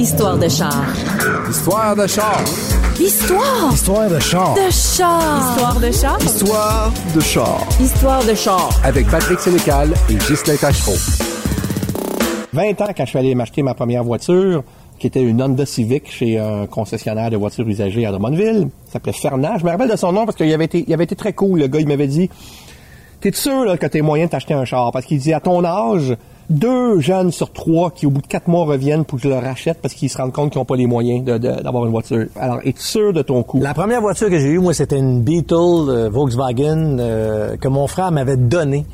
Histoire de char. Histoire de char. Histoire Histoire de char. de char. Histoire de char. Histoire de char. Histoire de char. Avec Patrick Sénécal et Ghislain Tachereau. 20 ans quand je suis allé m'acheter ma première voiture, qui était une Honda Civic chez un concessionnaire de voitures usagées à Drummondville. Il s'appelait Fernand. Je me rappelle de son nom parce qu'il avait été, il avait été très cool. Le gars, il m'avait dit, t'es sûr là, que t'es moyen de t'acheter un char? Parce qu'il dit, à ton âge, deux jeunes sur trois qui, au bout de quatre mois, reviennent pour que je leur achète parce qu'ils se rendent compte qu'ils n'ont pas les moyens d'avoir une voiture. Alors, es-tu sûr de ton coup? La première voiture que j'ai eue, moi, c'était une Beetle euh, Volkswagen euh, que mon frère m'avait donnée.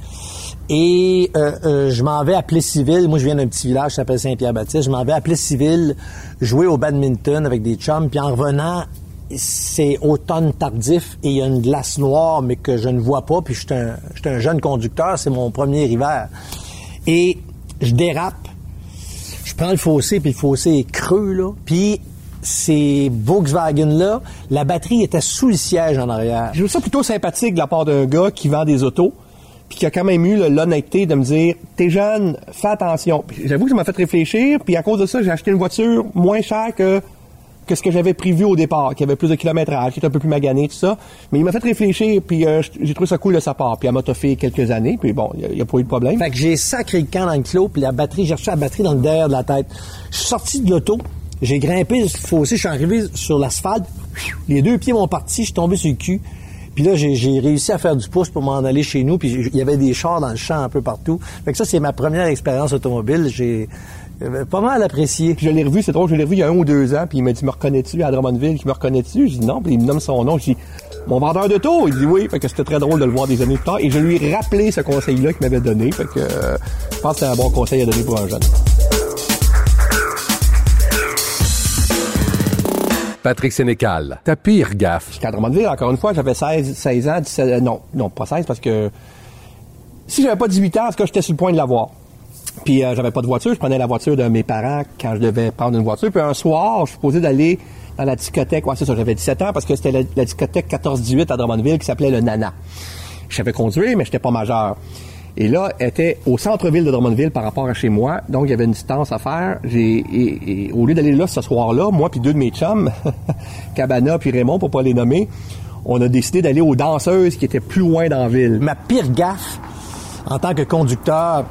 Et euh, euh, je m'en vais à Plessisville. Moi, je viens d'un petit village qui s'appelle Saint-Pierre-Baptiste. Je m'en vais à Plessisville jouer au badminton avec des chums. Puis en revenant, c'est automne tardif et il y a une glace noire, mais que je ne vois pas. Puis je suis un, je suis un jeune conducteur. C'est mon premier hiver. Et je dérape je prends le fossé, puis le fossé est creux, là. Puis ces Volkswagen-là, la batterie était sous le siège en arrière. Je trouve ça plutôt sympathique de la part d'un gars qui vend des autos, puis qui a quand même eu l'honnêteté de me dire T'es jeune, fais attention. J'avoue que ça m'a fait réfléchir, puis à cause de ça, j'ai acheté une voiture moins chère que, que ce que j'avais prévu au départ, qui avait plus de kilométrage, qui était un peu plus magané, tout ça. Mais il m'a fait réfléchir, puis euh, j'ai trouvé ça cool de sa part. Puis elle m'a toffé quelques années, puis bon, il n'y a, pas eu de problème. Fait que j'ai sacré le camp dans le clos, puis la batterie, j'ai reçu la batterie dans le derrière de la tête. Je suis sorti de l'auto, j'ai grimpé le fossé, je suis arrivé sur l'asphalte, les deux pieds m'ont parti, je suis tombé sur le cul. Puis là, j'ai réussi à faire du pouce pour m'en aller chez nous, puis il y avait des chars dans le champ un peu partout. Fait que ça, c'est ma première expérience automobile. J'ai euh, pas mal apprécié. Puis je l'ai revu, c'est drôle, je l'ai revu il y a un ou deux ans, puis il m'a dit, me reconnais-tu à Drummondville? Je me reconnais-tu? Je dis non, puis il me nomme son nom. Je dis, mon vendeur de taux? Il dit oui. Fait que c'était très drôle de le voir des années plus tard. Et je lui ai rappelé ce conseil-là qu'il m'avait donné. Fait que euh, je pense que c'est un bon conseil à donner pour un jeune. Patrick Sénécal. Ta pire gaffe. À Drummondville, encore une fois, j'avais 16, 16 ans, 17, euh, non, non, pas 16, parce que si j'avais pas 18 ans, en tout cas, j'étais sur le point de l'avoir. Puis euh, j'avais pas de voiture, je prenais la voiture de mes parents quand je devais prendre une voiture. Puis un soir, je suis supposé d'aller dans la discothèque, ouais, c'est ça, j'avais 17 ans, parce que c'était la, la discothèque 14-18 à Drummondville qui s'appelait le Nana. Je savais conduire, mais j'étais pas majeur. Et là, était au centre-ville de Drummondville par rapport à chez moi, donc il y avait une distance à faire. J'ai, et, au lieu d'aller là ce soir-là, moi puis deux de mes chums, Cabana puis Raymond, pour pas les nommer, on a décidé d'aller aux danseuses qui étaient plus loin dans la ville. Ma pire gaffe en tant que conducteur,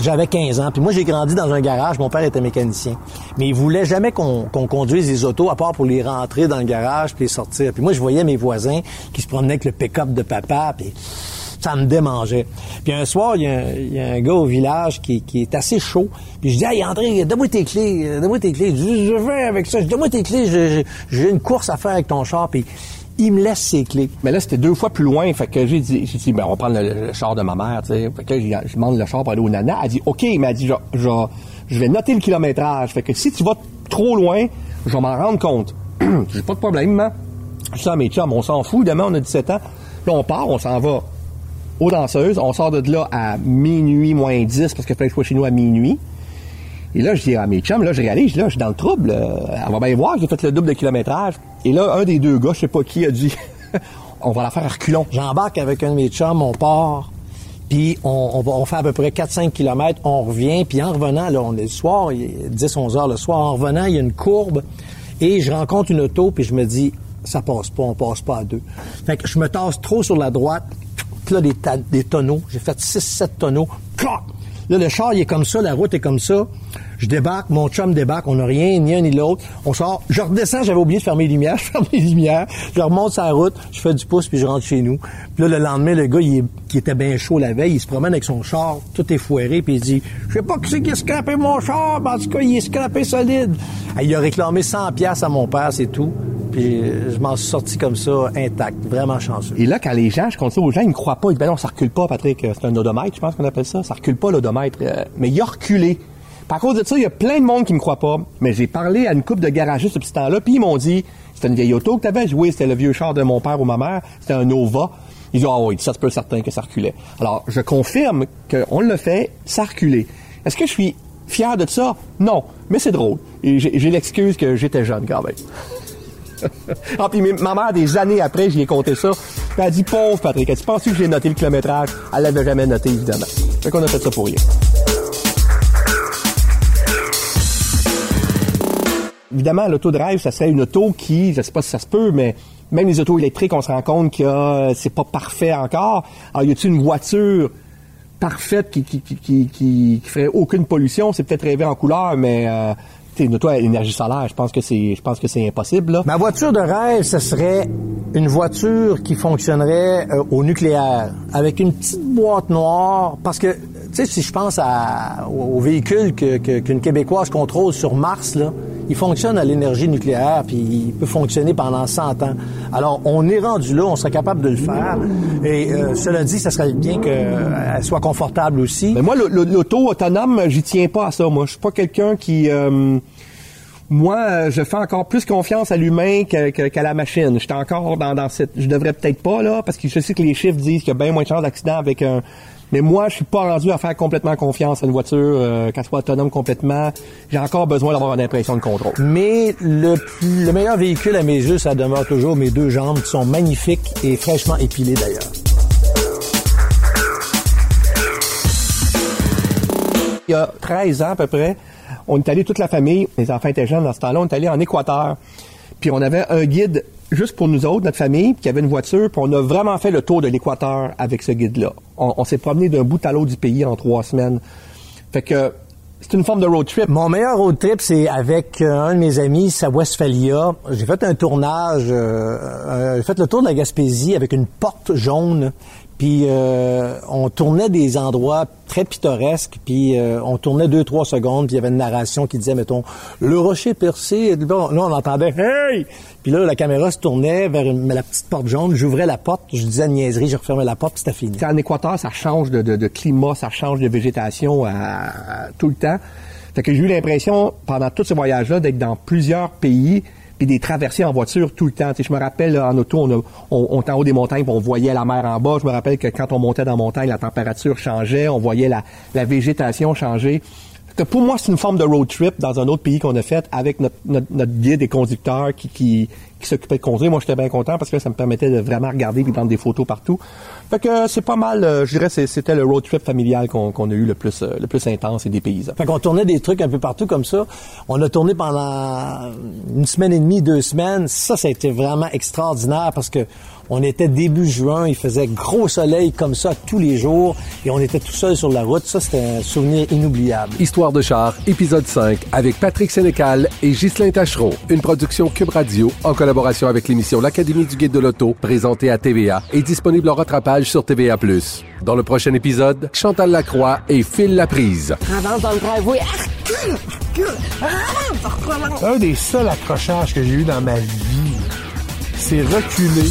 j'avais 15 ans. Puis moi, j'ai grandi dans un garage. Mon père était mécanicien. Mais il voulait jamais qu'on qu'on conduise les autos, à part pour les rentrer dans le garage puis les sortir. Puis moi, je voyais mes voisins qui se promenaient avec le pick-up de papa. Puis ça me démangeait. Puis un soir, il y, a un- gars au village qui, est assez chaud. Puis je dis, hey André, donne-moi tes clés, euh, donne-moi tes clés. Je dis, je vais avec ça. Donne-moi tes clés, j'ai- une course à faire avec ton char. Puis il me laisse ses clés. Mais là, c'était deux fois plus loin. Fait que j'ai dit, ben, on va prendre le, char de ma mère. Fait que j'ai- je demande le char pour aller au Nana. Elle dit, OK, mais elle dit, je, vais noter le kilométrage. Fait que si tu vas trop loin, je vais m'en rendre compte. j'ai pas de problème, hein. Je dis à mes chums, on s'en fout. Demain, on a 17 ans. Là, on part, on s'en va aux danseuses. On sort de là à minuit moins 10 parce qu'il fallait que je sois chez nous à minuit. Et là, je dis à mes chums, là, je réalise, là, je suis dans le trouble. euh, Elle va bien voir j'ai fait le double de kilométrage. Et là, un des deux gars, je sais pas qui, a dit, on va la faire à reculons. J'embarque avec un de mes chums, on part, puis on, on, va, on fait à peu près 4-5 kilomètres, on revient, puis en revenant, là, on est le soir, il est 10-11 heures le soir, en revenant, il y a une courbe, et je rencontre une auto, puis je me dis, ça passe pas, on passe pas à deux. Fait que je me tasse trop sur la droite, là, des, tonneaux, j'ai fait 6-7 tonneaux, clac! Là, le char, il est comme ça, la route est comme ça. Je débarque, mon chum débarque, on n'a rien, ni un ni l'autre. On sort, je redescends, j'avais oublié de fermer les lumières, je ferme les lumières, je remonte sur la route, je fais du pouce, puis je rentre chez nous. Puis là, le lendemain, le gars, il qui était bien chaud la veille, il se promène avec son char, tout est foiré, puis il dit, je sais pas qui c'est qui a scrapé mon char, mais en tout cas, il est scrapé solide. Il a réclamé 100 pièces à mon père, c'est tout. Puis euh, je m'en suis sorti comme ça, intact, vraiment chanceux. Et là, quand les gens, je compte ça aux gens, ils ne croient pas. Ils disent, ben non, ça recule pas, Patrick. C'est un odomètre, je pense qu'on appelle ça. Ça recule pas, l'odomètre. Euh, mais il a reculé. Par cause de ça, il y a plein de monde qui me croit pas. Mais j'ai parlé à une couple de garagistes depuis ce temps-là, puis ils m'ont dit, c'était une vieille auto que t'avais. J'ai dit, oui, c'était le vieux char de mon père ou ma mère. C'était un Nova. Ils disent, ah oui, ça se peut certain que ça reculait. Alors, je confirme qu'on le fait, ça reculait. Est-ce que je suis fier de ça? Non. Mais c'est drôle. J'ai l'excuse que j'étais jeune quand même. Ah, puis ma mère, des années après, j'y ai compté ça. Puis elle a dit, pauvre Patrick, tu penses que j'ai noté le kilométrage? Elle l'avait jamais noté, évidemment. Fait qu'on a fait ça pour rien. évidemment, l'auto de rêve, ça serait une auto qui, je sais pas si ça se peut, mais même les autos électriques, on se rend compte que euh, c'est pas parfait encore. Alors, y a-t-il une voiture parfaite qui, qui, qui, ferait aucune pollution? C'est peut-être rêver en couleur, mais euh, une auto à énergie solaire, je pense que c'est, je pense que c'est impossible, là. Ma voiture de rêve, ce serait une voiture qui fonctionnerait euh, au nucléaire, avec une petite boîte noire, parce que, tu sais, si je pense à, au, véhicule que, que- qu'une Québécoise contrôle sur Mars, là, il fonctionne à l'énergie nucléaire, puis il peut fonctionner pendant 100 ans. Alors, on est rendu là, on serait capable de le faire, et euh, cela dit, ça serait bien qu'elle soit confortable aussi. Mais moi, l'auto autonome, j'y tiens pas à ça. Moi, je suis pas quelqu'un qui... euh, moi, euh, je fais encore plus confiance à l'humain qu'à la machine. J'étais encore dans, dans cette... Je devrais peut-être pas, là, parce que je sais que les chiffres disent qu'il y a bien moins de chances d'accident avec un... Mais moi, je suis pas rendu à faire complètement confiance à une voiture, euh, qu'elle soit autonome complètement. J'ai encore besoin d'avoir une impression de contrôle. Mais le, plus- le meilleur véhicule à mes yeux, ça demeure toujours mes deux jambes qui sont magnifiques et fraîchement épilées d'ailleurs. il y a 13 ans à peu près, on est allé toute la famille, les enfants étaient jeunes dans ce temps-là, on est allé en Équateur. Puis on avait un guide juste pour nous autres, notre famille, qui avait une voiture, puis on a vraiment fait le tour de l'Équateur avec ce guide-là. On, s'est promené d'un bout à l'autre du pays en trois semaines. Fait que c'est une forme de road trip. Mon meilleur road trip, c'est avec euh, un de mes amis, à Westphalia. J'ai fait un tournage, euh, euh, j'ai fait le tour de la Gaspésie avec une porte jaune. Puis euh, on tournait des endroits très pittoresques, puis euh, on tournait deux trois secondes, puis il y avait une narration qui disait, mettons, le rocher percé. Bon, là, on entendait hey, puis là la caméra se tournait vers la petite porte jaune. J'ouvrais la porte, je disais niaiserie, je refermais la porte, c'était fini. En Équateur, ça change de, climat, ça change de végétation tout le temps. Fait que j'ai eu l'impression, pendant tout ce voyage-là, d'être dans plusieurs pays puis des traversées en voiture tout le temps. Je me rappelle, là, en auto, on, a- on, on était en haut des montagnes puis on voyait la mer en bas. Je me rappelle que quand on montait dans la montagne, la température changeait, on voyait la, la végétation changer. Pour moi, c'est une forme de road trip dans un autre pays qu'on a fait avec notre, notre, notre guide et conducteur qui, qui, qui s'occupait de conduire. Moi, j'étais bien content parce que ça me permettait de vraiment regarder et prendre des photos partout. Fait que c'est pas mal, euh, je dirais, c'était le road trip familial qu'on qu'on a eu le plus, euh, le plus intense et des paysans. Fait qu'on tournait des trucs un peu partout comme ça. On a tourné pendant une semaine et demie, deux semaines. Ça, ça a été vraiment extraordinaire parce que on était début juin, il faisait gros soleil comme ça tous les jours et on était tout seul sur la route. Ça, c'était un souvenir inoubliable. Histoire de char, épisode 5, avec Patrick Sénécal et Ghislain Tachereau. Une production Cube Radio en collaboration avec l'émission L'Académie du Guide de l'Auto, présentée à TVA et disponible en rattrapage sur TVA+. Dans le prochain épisode, Chantal Lacroix et Phil Laprise. Un des seuls accrochages que j'ai eu dans ma vie, c'est reculer